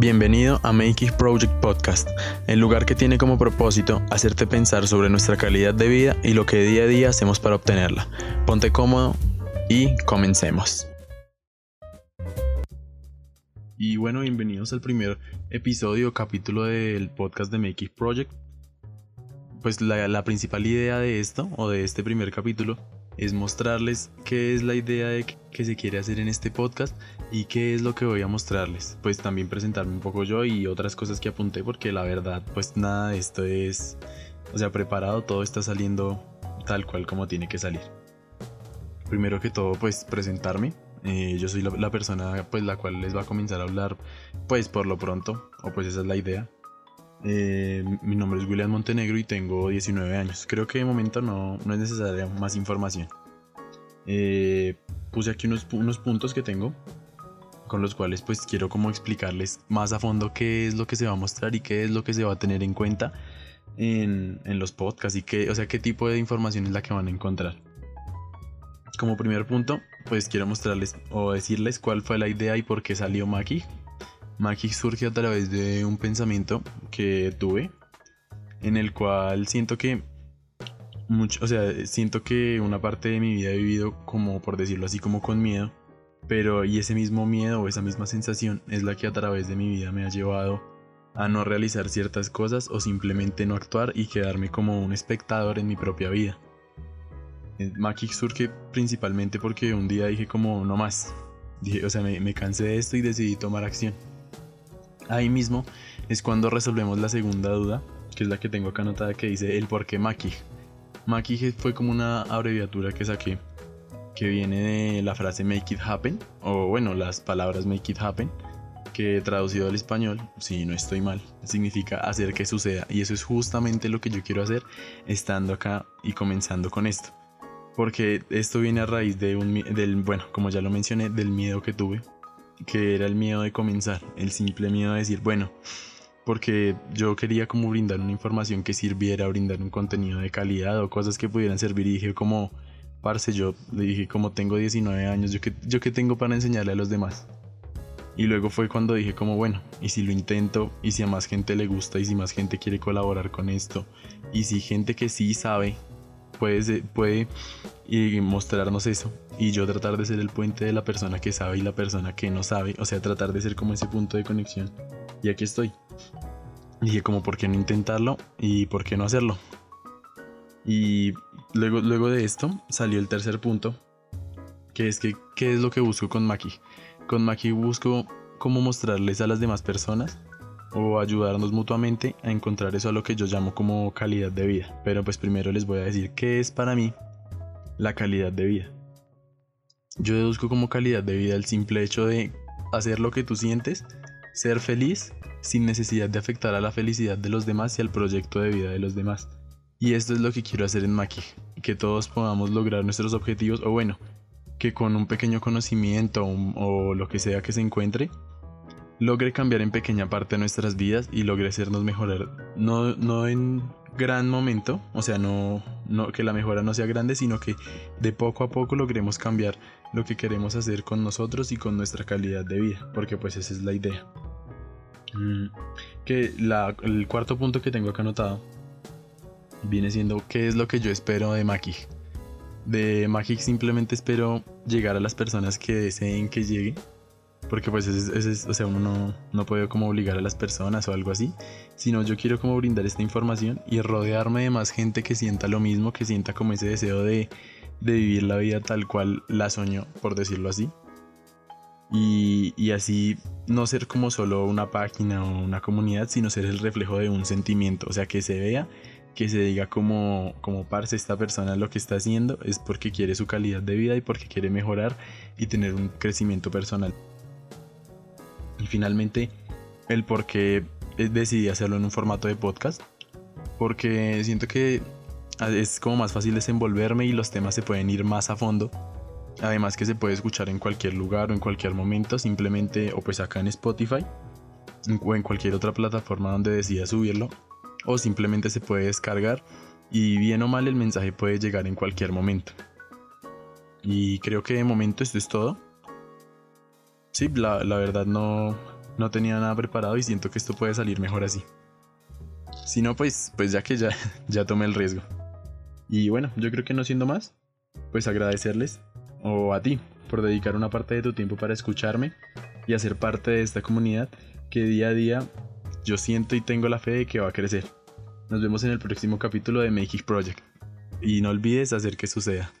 Bienvenido a Make It Project Podcast, el lugar que tiene como propósito hacerte pensar sobre nuestra calidad de vida y lo que día a día hacemos para obtenerla. Ponte cómodo y comencemos. Y bueno, bienvenidos al primer episodio o capítulo del podcast de Make It Project. Pues la, la principal idea de esto o de este primer capítulo es mostrarles qué es la idea de que se quiere hacer en este podcast y qué es lo que voy a mostrarles. Pues también presentarme un poco yo y otras cosas que apunté porque la verdad pues nada esto es, o sea, preparado, todo está saliendo tal cual como tiene que salir. Primero que todo pues presentarme. Eh, yo soy la, persona pues la cual les va a comenzar a hablar pues por lo pronto o pues esa es la idea. Eh, mi nombre es William Montenegro y tengo 19 años. Creo que de momento no, no es necesaria más información. Eh, puse aquí unos, unos puntos que tengo con los cuales pues quiero como explicarles más a fondo qué es lo que se va a mostrar y qué es lo que se va a tener en cuenta en, en los podcasts y qué, o sea, qué tipo de información es la que van a encontrar. Como primer punto, pues quiero mostrarles o decirles cuál fue la idea y por qué salió Maki, Magic surge a través de un pensamiento que tuve en el cual siento que mucho, o sea, siento que una parte de mi vida he vivido como por decirlo así como con miedo, pero y ese mismo miedo o esa misma sensación es la que a través de mi vida me ha llevado a no realizar ciertas cosas o simplemente no actuar y quedarme como un espectador en mi propia vida. Magic surge principalmente porque un día dije como no más, dije, o sea, me, me cansé de esto y decidí tomar acción. Ahí mismo es cuando resolvemos la segunda duda, que es la que tengo acá anotada que dice el por qué Maki. Maki fue como una abreviatura que saqué, que viene de la frase make it happen, o bueno, las palabras make it happen, que traducido al español, si no estoy mal, significa hacer que suceda. Y eso es justamente lo que yo quiero hacer estando acá y comenzando con esto. Porque esto viene a raíz de un, del, bueno, como ya lo mencioné, del miedo que tuve que era el miedo de comenzar, el simple miedo de decir, bueno, porque yo quería como brindar una información que sirviera, brindar un contenido de calidad o cosas que pudieran servir. Y dije como, parce, yo le dije como tengo 19 años, yo que, yo que tengo para enseñarle a los demás. Y luego fue cuando dije como, bueno, y si lo intento, y si a más gente le gusta, y si más gente quiere colaborar con esto, y si gente que sí sabe puede, puede y mostrarnos eso y yo tratar de ser el puente de la persona que sabe y la persona que no sabe, o sea, tratar de ser como ese punto de conexión. Y aquí estoy. Dije como, ¿por qué no intentarlo? Y ¿por qué no hacerlo? Y luego, luego de esto salió el tercer punto, que es que, ¿qué es lo que busco con Maki? Con Maki busco cómo mostrarles a las demás personas o ayudarnos mutuamente a encontrar eso a lo que yo llamo como calidad de vida. Pero pues primero les voy a decir qué es para mí la calidad de vida. Yo deduzco como calidad de vida el simple hecho de hacer lo que tú sientes, ser feliz sin necesidad de afectar a la felicidad de los demás y al proyecto de vida de los demás. Y esto es lo que quiero hacer en Maki, que todos podamos lograr nuestros objetivos o bueno, que con un pequeño conocimiento o, lo que sea que se encuentre, logre cambiar en pequeña parte nuestras vidas y logre hacernos mejorar, no, no en gran momento, o sea, no, no que la mejora no sea grande, sino que de poco a poco logremos cambiar lo que queremos hacer con nosotros y con nuestra calidad de vida, porque pues esa es la idea. Mm, que el cuarto punto que tengo acá anotado viene siendo qué es lo que yo espero de Maki. De Maki simplemente espero llegar a las personas que deseen que llegue porque pues es, o sea, uno no, no, puede como obligar a las personas o algo así, sino yo quiero como brindar esta información y rodearme de más gente que sienta lo mismo, que sienta como ese deseo de, de vivir la vida tal cual la soñó, por decirlo así. Y, y, así no ser como solo una página o una comunidad, sino ser el reflejo de un sentimiento, o sea, que se vea, que se diga como, como parce esta persona lo que está haciendo es porque quiere su calidad de vida y porque quiere mejorar y tener un crecimiento personal. Y finalmente, el por qué decidí hacerlo en un formato de podcast. Porque siento que es como más fácil desenvolverme y los temas se pueden ir más a fondo. Además que se puede escuchar en cualquier lugar o en cualquier momento, simplemente o pues acá en Spotify o en cualquier otra plataforma donde decida subirlo o simplemente se puede descargar y bien o mal el mensaje puede llegar en cualquier momento. Y creo que de momento esto es todo sí, la, verdad no, no tenía nada preparado y siento que esto puede salir mejor así. Si no, pues, pues ya que ya, ya tomé el riesgo. Y bueno, yo creo que no siendo más, pues agradecerles, o a ti, por dedicar una parte de tu tiempo para escucharme y hacer parte de esta comunidad que día a día yo siento y tengo la fe de que va a crecer. Nos vemos en el próximo capítulo de Make It Project. Y no olvides hacer que suceda.